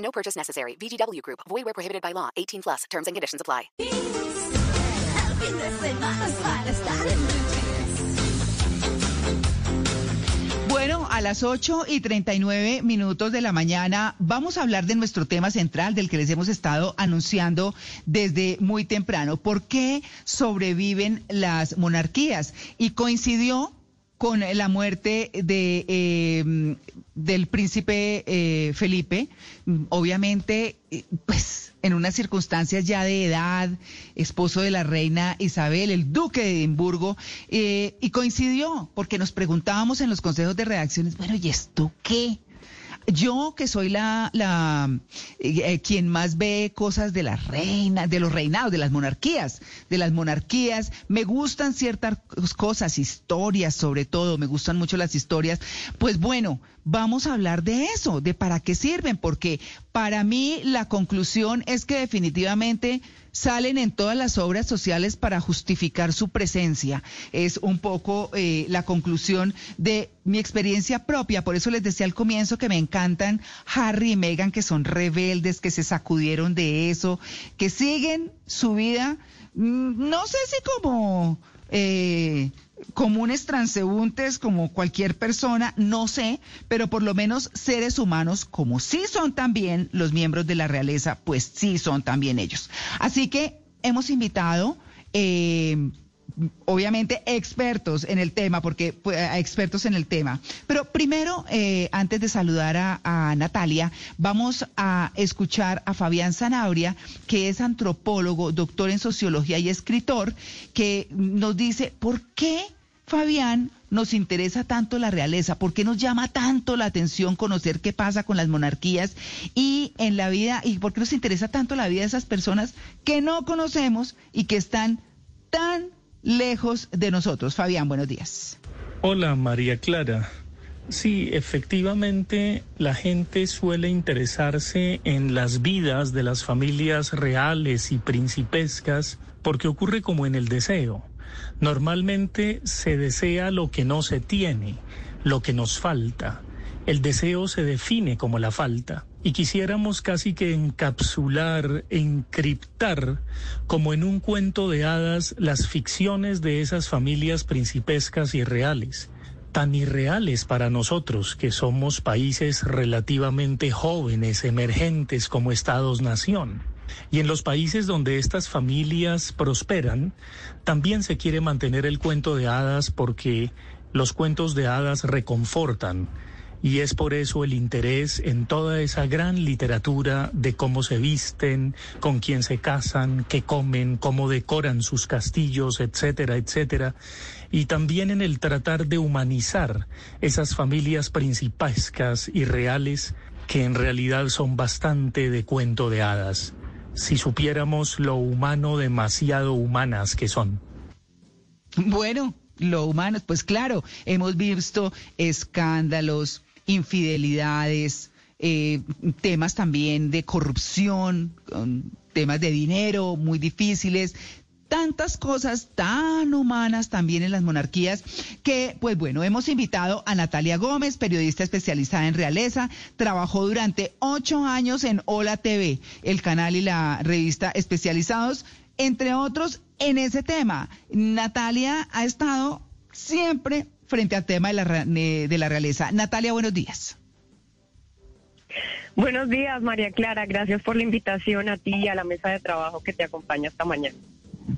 No purchase necessary. VGW Group. Void where prohibited by law. 18 plus. Terms and conditions apply. Bueno, a las 8 y 39 minutos de la mañana vamos a hablar de nuestro tema central del que les hemos estado anunciando desde muy temprano. ¿Por qué sobreviven las monarquías? Y coincidió con la muerte de, eh, del príncipe eh, Felipe, obviamente, eh, pues en unas circunstancias ya de edad, esposo de la reina Isabel, el duque de Edimburgo, y coincidió, porque nos preguntábamos en los consejos de redacciones, bueno, ¿y esto qué? Yo que soy la, la eh, quien más ve cosas de las reinas, de los reinados, de las monarquías, de las monarquías, me gustan ciertas cosas, historias sobre todo, me gustan mucho las historias. Pues bueno, vamos a hablar de eso, de para qué sirven, porque para mí la conclusión es que definitivamente salen en todas las obras sociales para justificar su presencia. Es un poco eh, la conclusión de mi experiencia propia. Por eso les decía al comienzo que me encantan Harry y Meghan, que son rebeldes, que se sacudieron de eso, que siguen su vida, mm, no sé si como... Eh, comunes transeúntes como cualquier persona, no sé, pero por lo menos seres humanos, como sí son también los miembros de la realeza, pues sí son también ellos. Así que hemos invitado... Eh, obviamente expertos en el tema, porque pues, expertos en el tema. Pero primero, eh, antes de saludar a, a, Natalia, vamos a escuchar a Fabián Zanabria, que es antropólogo, doctor en sociología y escritor, que nos dice por qué Fabián nos interesa tanto la realeza? ¿Por qué nos llama tanto la atención conocer qué pasa con las monarquías y en la vida y por qué nos interesa tanto la vida de esas personas que no conocemos y que están tan lejos de nosotros. Fabián, buenos días. Hola, María Clara. Sí, efectivamente, la gente suele interesarse en las vidas de las familias reales y principescas porque ocurre como en el deseo. Normalmente se desea lo que no se tiene, lo que nos falta. El deseo se define como la falta y quisiéramos casi que encapsular, encriptar, como en un cuento de hadas, las ficciones de esas familias principescas y reales, tan irreales para nosotros que somos países relativamente jóvenes, emergentes como estados-nación. Y en los países donde estas familias prosperan, también se quiere mantener el cuento de hadas porque los cuentos de hadas reconfortan y es por eso el interés en toda esa gran literatura de cómo se visten, con quién se casan, qué comen, cómo decoran sus castillos, etcétera, etcétera, y también en el tratar de humanizar esas familias principescas y reales que en realidad son bastante de cuento de hadas, si supiéramos lo humano demasiado humanas que son. Bueno, lo humano, pues claro, hemos visto escándalos, infidelidades, eh, temas también de corrupción, temas de dinero muy difíciles, tantas cosas tan humanas también en las monarquías que, pues bueno, hemos invitado a Natalia Gómez, periodista especializada en realeza, trabajó durante ocho años en Hola TV, el canal y la revista especializados, entre otros, en ese tema. Natalia ha estado siempre frente al tema de la, de la realeza. Natalia, buenos días. Buenos días, María Clara. Gracias por la invitación a ti y a la mesa de trabajo que te acompaña esta mañana.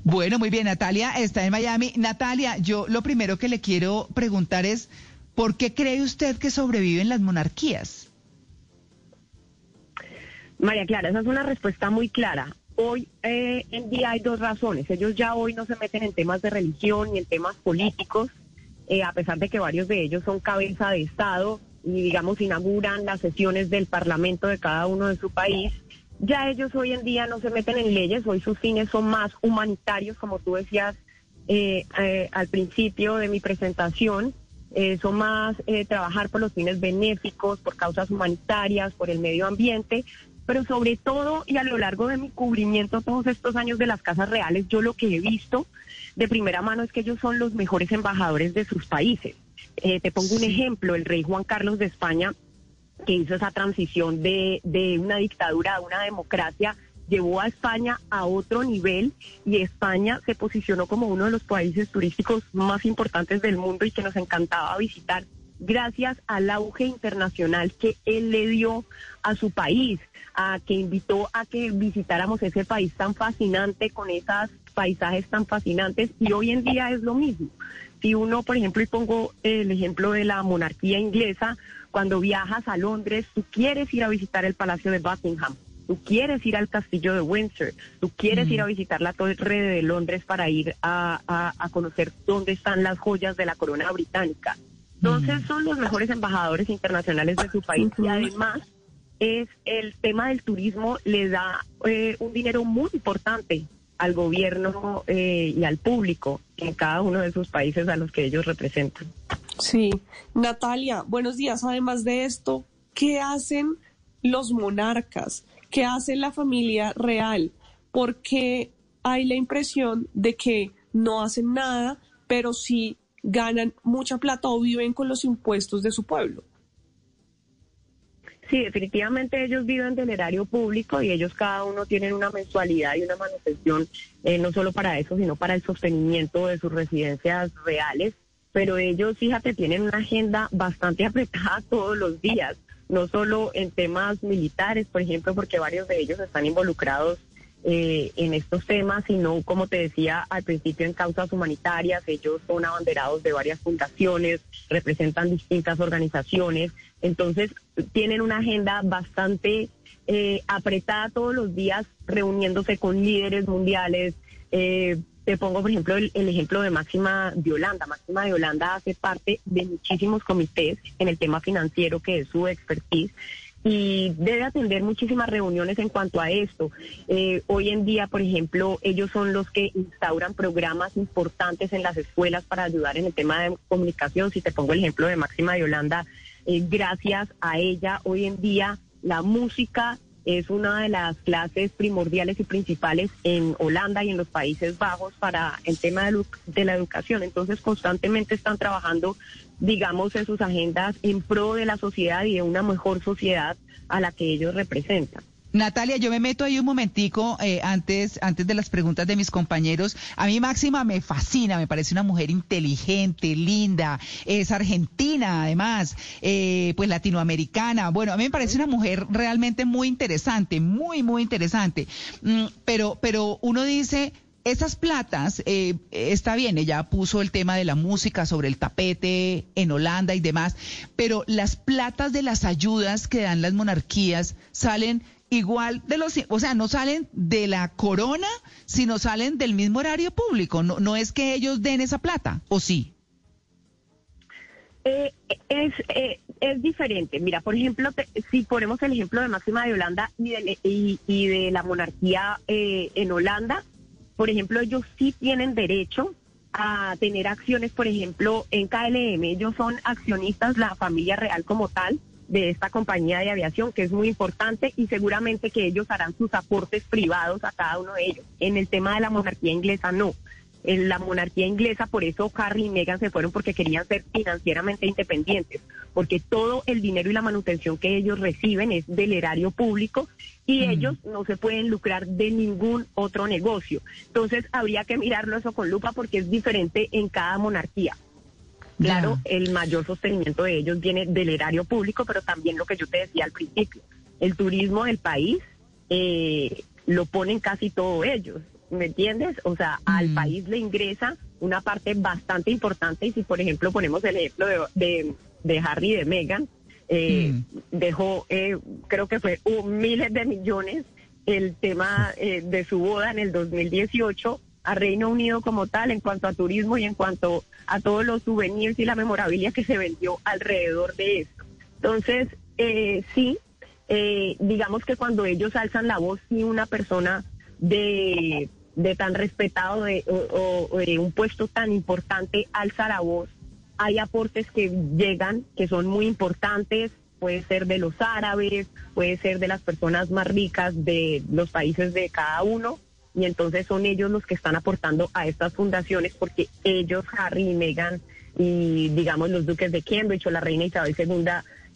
Bueno, muy bien, Natalia está en Miami. Natalia, yo lo primero que le quiero preguntar es, ¿por qué cree usted que sobreviven las monarquías? María Clara, esa es una respuesta muy clara. Hoy eh, en día hay dos razones. Ellos ya hoy no se meten en temas de religión ni en temas políticos, eh, a pesar de que varios de ellos son cabeza de Estado y digamos inauguran las sesiones del Parlamento de cada uno de su país, ya ellos hoy en día no se meten en leyes, hoy sus fines son más humanitarios, como tú decías eh, eh, al principio de mi presentación, eh, son más eh, trabajar por los fines benéficos, por causas humanitarias, por el medio ambiente, pero sobre todo y a lo largo de mi cubrimiento todos estos años de las casas reales, yo lo que he visto de primera mano es que ellos son los mejores embajadores de sus países. Eh, te pongo un ejemplo, el rey Juan Carlos de España, que hizo esa transición de, de una dictadura a una democracia, llevó a España a otro nivel y España se posicionó como uno de los países turísticos más importantes del mundo y que nos encantaba visitar gracias al auge internacional que él le dio a su país, a que invitó a que visitáramos ese país tan fascinante con esos paisajes tan fascinantes y hoy en día es lo mismo. Si uno, por ejemplo, y pongo el ejemplo de la monarquía inglesa, cuando viajas a Londres, tú quieres ir a visitar el Palacio de Buckingham, tú quieres ir al castillo de Windsor, tú quieres ir a visitar la torre de Londres para ir a, a, a conocer dónde están las joyas de la corona británica. Entonces son los mejores embajadores internacionales de su país y además es el tema del turismo le da eh, un dinero muy importante al gobierno eh, y al público en cada uno de sus países a los que ellos representan. Sí, Natalia, buenos días. Además de esto, ¿qué hacen los monarcas? ¿Qué hace la familia real? Porque hay la impresión de que no hacen nada, pero sí ganan mucha plata o viven con los impuestos de su pueblo. Sí, definitivamente ellos viven del erario público y ellos cada uno tienen una mensualidad y una manutención, eh, no solo para eso, sino para el sostenimiento de sus residencias reales. Pero ellos, fíjate, tienen una agenda bastante apretada todos los días, no solo en temas militares, por ejemplo, porque varios de ellos están involucrados eh, en estos temas, sino, como te decía al principio, en causas humanitarias. Ellos son abanderados de varias fundaciones, representan distintas organizaciones. Entonces, tienen una agenda bastante eh, apretada todos los días, reuniéndose con líderes mundiales. Eh, te pongo, por ejemplo, el, el, ejemplo de Máxima de Holanda. Máxima de Holanda hace parte de muchísimos comités en el tema financiero, que es su expertise y debe atender muchísimas reuniones en cuanto a esto. Eh, hoy en día, por ejemplo, ellos son los que instauran programas importantes en las escuelas para ayudar en el tema de comunicación. Si te pongo el ejemplo de Máxima de Holanda, eh, gracias a ella, hoy en día la música es una de las clases primordiales y principales en Holanda y en los Países Bajos para el tema de, de, la educación. Entonces, constantemente están trabajando, digamos, en sus agendas en pro de la sociedad y de una mejor sociedad a la que ellos representan. Natalia, yo me meto ahí un momentico eh, antes, antes de las preguntas de mis compañeros. A mí Máxima me fascina, me parece una mujer inteligente, linda, es argentina además, eh, pues latinoamericana. Bueno, a mí me parece una mujer realmente muy interesante, muy, muy interesante. Mm, pero, pero uno dice, esas platas, eh, está bien, ella puso el tema de la música sobre el tapete en Holanda y demás, pero las platas de las ayudas que dan las monarquías salen igual de los, o sea, no salen de la corona, sino salen del mismo horario público. No, no es que ellos den esa plata, ¿o sí? Eh, es, eh, es diferente. Mira, por ejemplo, te, si ponemos el ejemplo de Máxima de Holanda y de, y, y de la monarquía eh, en Holanda, por ejemplo, ellos sí tienen derecho a tener acciones, por ejemplo, en KLM. Ellos son accionistas, la familia real como tal, de esta compañía de aviación, que es muy importante y seguramente que ellos harán sus aportes privados a cada uno de ellos. En el tema de la monarquía inglesa, no. En la monarquía inglesa, por eso Harry y Meghan se fueron porque querían ser financieramente independientes, porque todo el dinero y la manutención que ellos reciben es del erario público y mm. ellos no se pueden lucrar de ningún otro negocio. Entonces habría que mirarlo eso con lupa porque es diferente en cada monarquía. Claro, yeah. el mayor sostenimiento de ellos viene del erario público, pero también lo que yo te decía al principio, el turismo del país eh, lo ponen casi todos ellos, ¿me entiendes? O sea, mm. al país le ingresa una parte bastante importante y si por ejemplo ponemos el ejemplo de, de, de Harry y de Meghan, eh, mm. dejó, eh, creo que fue miles de millones el tema eh, de su boda en el 2018 a Reino Unido como tal en cuanto a turismo y en cuanto a todos los souvenirs y la memorabilia que se vendió alrededor de esto. Entonces, eh, sí, eh, digamos que cuando ellos alzan la voz, si una persona de, de tan respetado de, o, de un puesto tan importante alza la voz, hay aportes que llegan que son muy importantes, puede ser de los árabes, puede ser de las personas más ricas de los países de cada uno, y entonces son ellos los que están aportando a estas fundaciones porque ellos, Harry y Meghan, y digamos los duques de Cambridge o la reina Isabel II,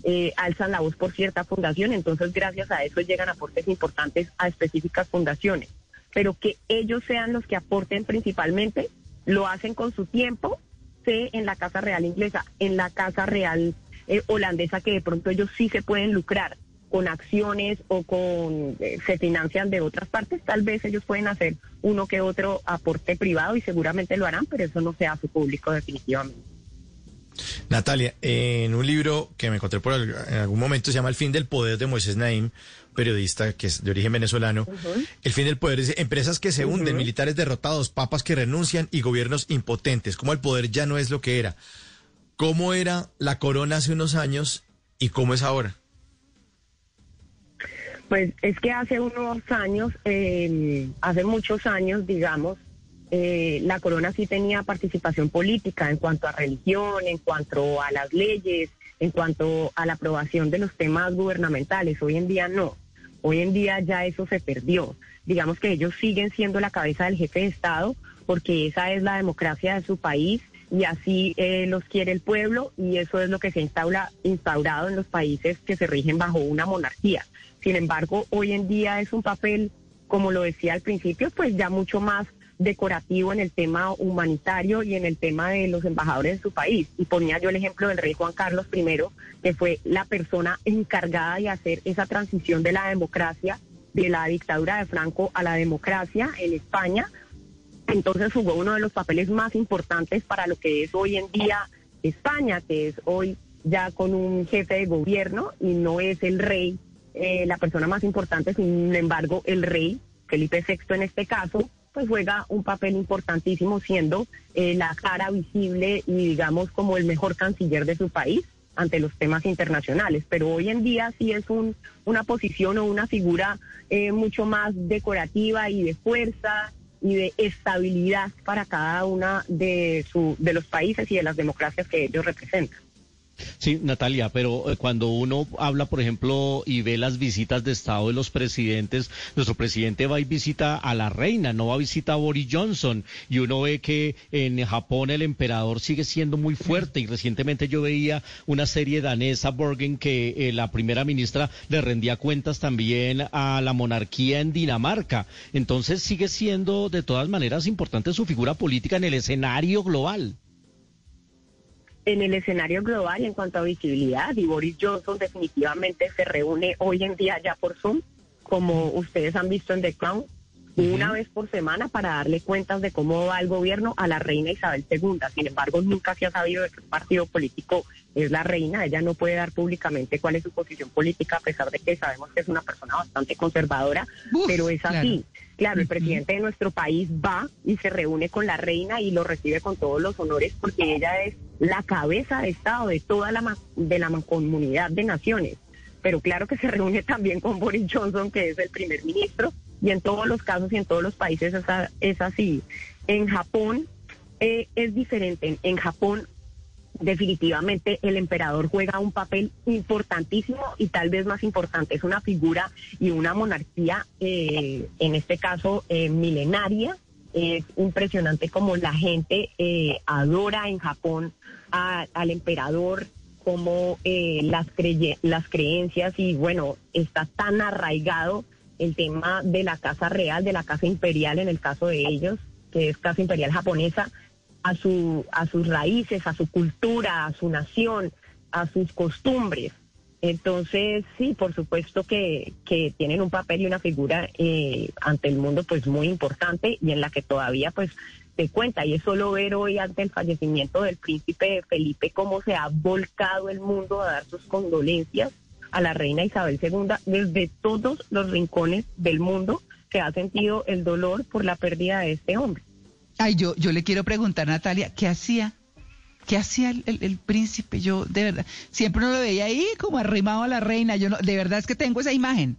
eh, alzan la voz por cierta fundación, entonces gracias a eso llegan aportes importantes a específicas fundaciones. Pero que ellos sean los que aporten principalmente, lo hacen con su tiempo, sé en la Casa Real inglesa, en la Casa Real eh, holandesa, que de pronto ellos sí se pueden lucrar con acciones o con eh, se financian de otras partes, tal vez ellos pueden hacer uno que otro aporte privado y seguramente lo harán, pero eso no se hace público definitivamente. Natalia, en un libro que me encontré por en algún momento se llama El fin del poder de Moisés Naim, periodista que es de origen venezolano. El fin del poder dice empresas que se hunden, militares derrotados, papas que renuncian y gobiernos impotentes. Como el poder ya no es lo que era. ¿Cómo era la corona hace unos años y cómo es ahora? Pues es que hace unos años, eh, hace muchos años, digamos, eh, la corona sí tenía participación política en cuanto a religión, en cuanto a las leyes, en cuanto a la aprobación de los temas gubernamentales. Hoy en día no. Hoy en día ya eso se perdió. Digamos que ellos siguen siendo la cabeza del jefe de Estado porque esa es la democracia de su país y así eh, los quiere el pueblo y eso es lo que se ha instaura- instaurado en los países que se rigen bajo una monarquía. Sin embargo, hoy en día es un papel, como lo decía al principio, pues ya mucho más decorativo en el tema humanitario y en el tema de los embajadores de su país. Y ponía yo el ejemplo del rey Juan Carlos I, que fue la persona encargada de hacer esa transición de la democracia, de la dictadura de Franco a la democracia en España. Entonces jugó uno de los papeles más importantes para lo que es hoy en día España, que es hoy ya con un jefe de gobierno y no es el rey eh, la persona más importante, sin embargo el rey, Felipe VI en este caso, pues juega un papel importantísimo siendo eh, la cara visible y digamos como el mejor canciller de su país ante los temas internacionales. Pero hoy en día sí es un, una posición o una figura eh, mucho más decorativa y de fuerza y de estabilidad para cada una de, su, de los países y de las democracias que ellos representan. Sí, Natalia, pero eh, cuando uno habla, por ejemplo, y ve las visitas de Estado de los presidentes, nuestro presidente va y visita a la reina, no va a visitar a Boris Johnson, y uno ve que en Japón el emperador sigue siendo muy fuerte, y recientemente yo veía una serie danesa, Borgen, que eh, la primera ministra le rendía cuentas también a la monarquía en Dinamarca. Entonces sigue siendo de todas maneras importante su figura política en el escenario global. En el escenario global en cuanto a visibilidad. Y Boris Johnson definitivamente se reúne hoy en día ya por Zoom, como ustedes han visto en The Crown, una vez por semana para darle cuentas de cómo va el gobierno a la reina Isabel II. Sin embargo, nunca se ha sabido de qué partido político es la reina. Ella no puede dar públicamente cuál es su posición política, a pesar de que sabemos que es una persona bastante conservadora, Uf, pero es así. claro. Claro, el presidente de nuestro país va y se reúne con la reina y lo recibe con todos los honores porque ella es la cabeza de Estado de toda la, de la comunidad de naciones. Pero claro que se reúne también con Boris Johnson, que es el primer ministro, y en todos los casos y en todos los países es, así. En Japón eh, es diferente. En, en Japón definitivamente el emperador juega un papel importantísimo y tal vez más importante. Es una figura y una monarquía, eh, en este caso, eh, milenaria. Es impresionante como la gente eh, adora en Japón a- al emperador, como eh, las, creye- las creencias y bueno, está tan arraigado el tema de la casa real, de la casa imperial en el caso de ellos, que es casa imperial japonesa, a, su, a sus raíces, a su cultura, a su nación, a sus costumbres. Entonces, sí, por supuesto que, que tienen un papel y una figura eh, ante el mundo pues muy importante y en la que todavía pues se cuenta. Y es solo ver hoy ante el fallecimiento del príncipe Felipe cómo se ha volcado el mundo a dar sus condolencias a la reina Isabel II desde todos los rincones del mundo que ha sentido el dolor por la pérdida de este hombre. Ay, yo, yo le quiero preguntar, Natalia, ¿qué hacía? ¿Qué hacía el, el- el príncipe? Yo, de verdad, siempre uno lo veía ahí como arrimado a la reina. Yo no, de verdad es que tengo esa imagen.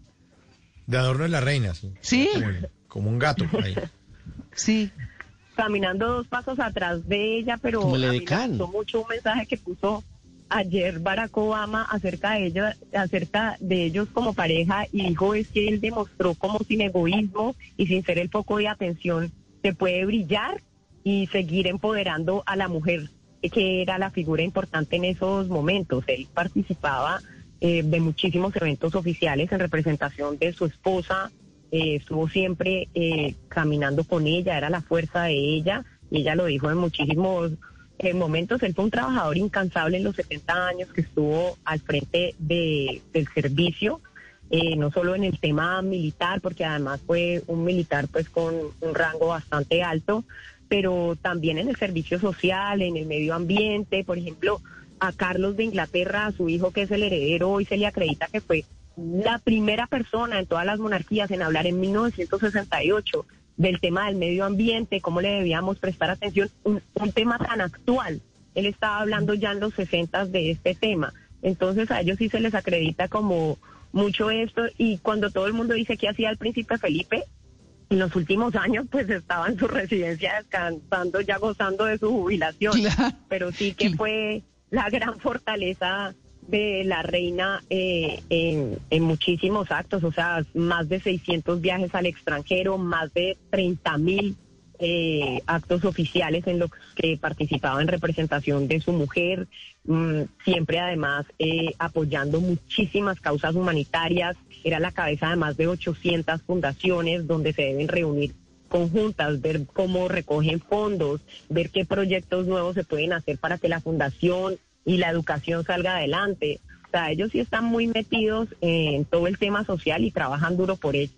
De adorno de la reina, sí. Sí. Como, como un gato por ahí. Sí. caminando dos pasos atrás de ella, pero me gustó mucho un mensaje que puso ayer Barack Obama acerca de ella, acerca de ellos como pareja y dijo es que él demostró como sin egoísmo y sin ser el foco de atención se puede brillar y seguir empoderando a la mujer que era la figura importante en esos momentos. Él participaba eh, de muchísimos eventos oficiales en representación de su esposa, eh, estuvo siempre eh, caminando con ella, era la fuerza de ella, y ella lo dijo en muchísimos eh, momentos. Él fue un trabajador incansable en los 70 años que estuvo al frente de, del servicio, eh, no solo en el tema militar, porque además fue un militar pues con un rango bastante alto, pero también en el servicio social, en el medio ambiente, por ejemplo, a Carlos de Inglaterra, a su hijo que es el heredero, hoy se le acredita que fue la primera persona en todas las monarquías en hablar en 1968 del tema del medio ambiente, cómo le debíamos prestar atención, un, un tema tan actual. Él estaba hablando ya en los 60 de este tema. Entonces a ellos sí se les acredita como mucho esto y cuando todo el mundo dice que hacía el príncipe Felipe, en los últimos años pues estaba en su residencia descansando, ya gozando de su jubilación. Claro. Pero sí que fue la gran fortaleza de la reina eh, en, muchísimos actos, o sea, más de 600 viajes al extranjero, más de 30 mil eh, actos oficiales en los que participaba en representación de su mujer, mm, siempre además eh, apoyando muchísimas causas humanitarias, era la cabeza de más de 800 fundaciones donde se deben reunir conjuntas, ver cómo recogen fondos, ver qué proyectos nuevos se pueden hacer para que la fundación y la educación salga adelante. O sea, ellos sí están muy metidos en todo el tema social y trabajan duro por ello.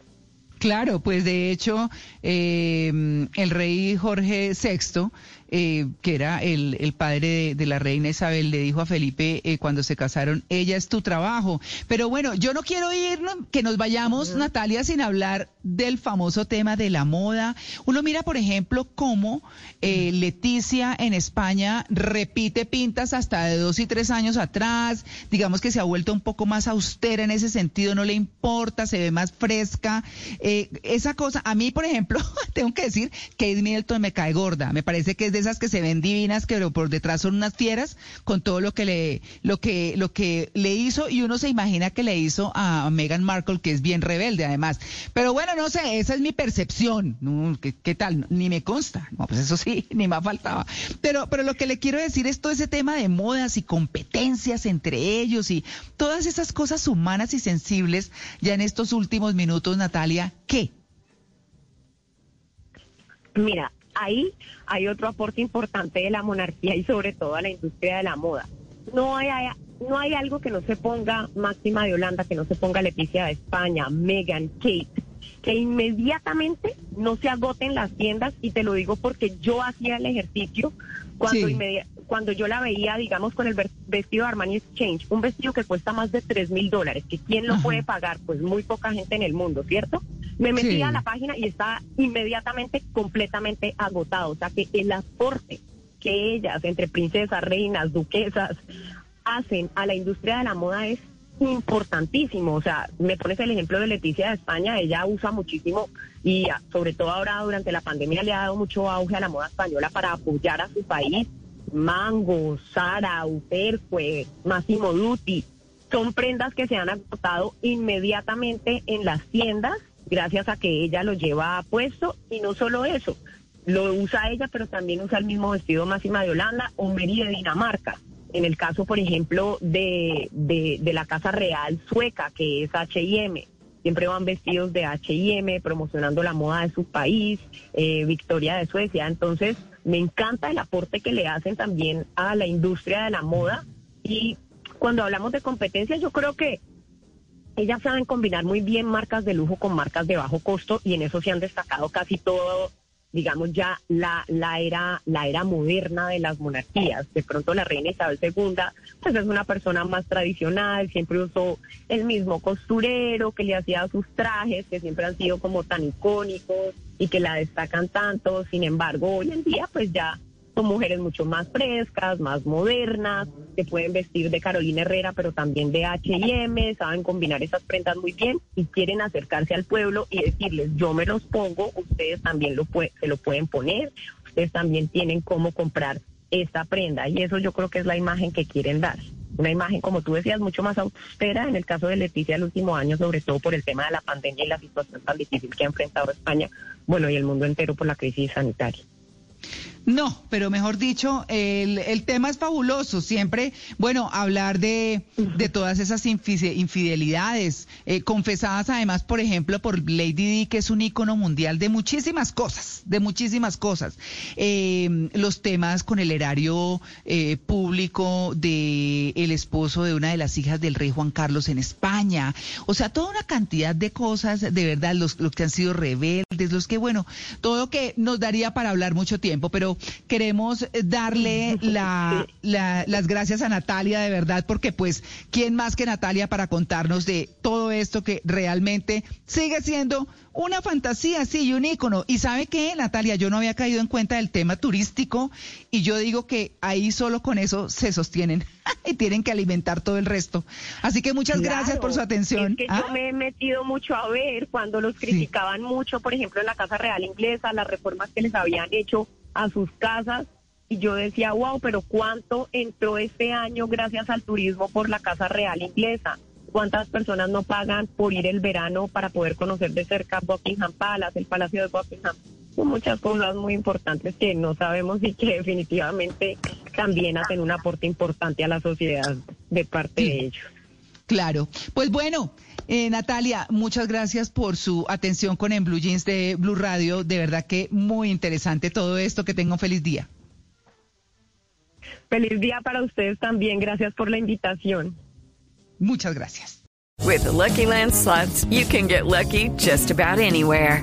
Claro, pues de hecho, eh, el rey Jorge VI, eh, que era el, el padre de, de, la reina Isabel, le dijo a Felipe eh, cuando se casaron, ella es tu trabajo. Pero bueno, yo no quiero ir, que nos vayamos, uh -huh. Natalia, sin hablar del famoso tema de la moda. Uno mira, por ejemplo, cómo eh, Leticia en España repite pintas hasta de dos y tres años atrás. Digamos que se ha vuelto un poco más austera en ese sentido, no le importa, se ve más fresca. Eh, esa cosa, a mí, por ejemplo, tengo que decir que Middleton me cae gorda. Me parece que es de esas que se ven divinas, pero por detrás son unas fieras con todo lo que le, lo que, lo que le hizo y uno se imagina que le hizo a Meghan Markle, que es bien rebelde además. Pero bueno, no sé, esa es mi percepción. ¿qué, ¿qué, tal? Ni me consta. No, pues eso sí, ni me faltaba. Pero, pero lo que le quiero decir es todo ese tema de modas y competencias entre ellos y todas esas cosas humanas y sensibles ya en estos últimos minutos, Natalia, ¿qué? Mira, ahí hay otro aporte importante de la monarquía y sobre todo a la industria de la moda. No hay, no hay algo que no se ponga Máxima de Holanda, que no se ponga Leticia de España, Megan, Kate, que inmediatamente no se agoten las tiendas y te lo digo porque yo hacía el ejercicio cuando, sí. cuando yo la veía, digamos, con el vestido de Armani Exchange, un vestido que cuesta más de 3 mil dólares, que quién lo Ajá. puede pagar, pues muy poca gente en el mundo, ¿cierto? Me metía sí. a la página y estaba inmediatamente completamente agotado, o sea que el aporte que ellas, entre princesas, reinas, duquesas, hacen a la industria de la moda es importantísimo. O sea, me pones el ejemplo de Leticia de España, ella usa muchísimo y sobre todo ahora durante la pandemia le ha dado mucho auge a la moda española para apoyar a su país. Mango, Sara, Upercue, Massimo Dutti, son prendas que se han agotado inmediatamente en las tiendas gracias a que ella lo lleva puesto y no solo eso, lo usa ella, pero también usa el mismo vestido Máxima de Holanda o Mary de Dinamarca. En el caso, por ejemplo, de, de, la Casa Real Sueca, que es H&M, siempre van vestidos de H&M, promocionando la moda de su país, eh, Victoria de Suecia. Entonces, me encanta el aporte que le hacen también a la industria de la moda. Y cuando hablamos de competencia, yo creo que ellas saben combinar muy bien marcas de lujo con marcas de bajo costo y en eso se han destacado casi todo digamos ya la, la era la era moderna de las monarquías. De pronto la reina Isabel II pues es una persona más tradicional, siempre usó el mismo costurero que le hacía sus trajes, que siempre han sido como tan icónicos y que la destacan tanto. Sin embargo, hoy en día pues ya mujeres mucho más frescas, más modernas, que pueden vestir de Carolina Herrera, pero también de H&M, saben combinar esas prendas muy bien y quieren acercarse al pueblo y decirles, yo me los pongo, ustedes también lo se lo pueden poner, ustedes también tienen cómo comprar esta prenda y eso yo creo que es la imagen que quieren dar. Una imagen, como tú decías, mucho más austera en el caso de Leticia el último año, sobre todo por el tema de la pandemia y la situación tan difícil que ha enfrentado España, bueno, y el mundo entero por la crisis sanitaria. No, pero mejor dicho, el, el, tema es fabuloso. Siempre, bueno, hablar de, de todas esas infidelidades, eh, confesadas además, por ejemplo, por Lady Di, que es un ícono mundial de muchísimas cosas, de muchísimas cosas. Eh, los temas con el erario eh, público de el esposo de una de las hijas del rey Juan Carlos en España. O sea, toda una cantidad de cosas, de verdad, los, los que han sido rebeldes, los que, bueno, todo que nos daría para hablar mucho tiempo, pero queremos darle las gracias a Natalia de verdad, porque pues, ¿quién más que Natalia para contarnos de todo esto que realmente sigue siendo una fantasía, sí, y un ícono. Y sabe qué, Natalia, yo no había caído en cuenta del tema turístico y yo digo que ahí solo con eso se sostienen y tienen que alimentar todo el resto. Así que muchas gracias por su atención. Es que yo ¿Ah? me he metido mucho a ver cuando los criticaban mucho, por ejemplo, en la Casa Real Inglesa, las reformas que les habían hecho a sus casas y yo decía, wow, pero ¿cuánto entró este año gracias al turismo por la Casa Real Inglesa? ¿Cuántas personas no pagan por ir el verano para poder conocer de cerca Buckingham Palace, el Palacio de Buckingham? Son muchas cosas muy importantes que no sabemos y que definitivamente también hacen un aporte importante a la sociedad de parte de ellos. Claro. Pues bueno, eh, Natalia, muchas gracias por su atención con En Blue Jeans de Blue Radio. De verdad que muy interesante todo esto. Que tenga un feliz día. Feliz día para ustedes también. Gracias por la invitación. Muchas gracias. With the Lucky Land slots, you can get lucky just about anywhere.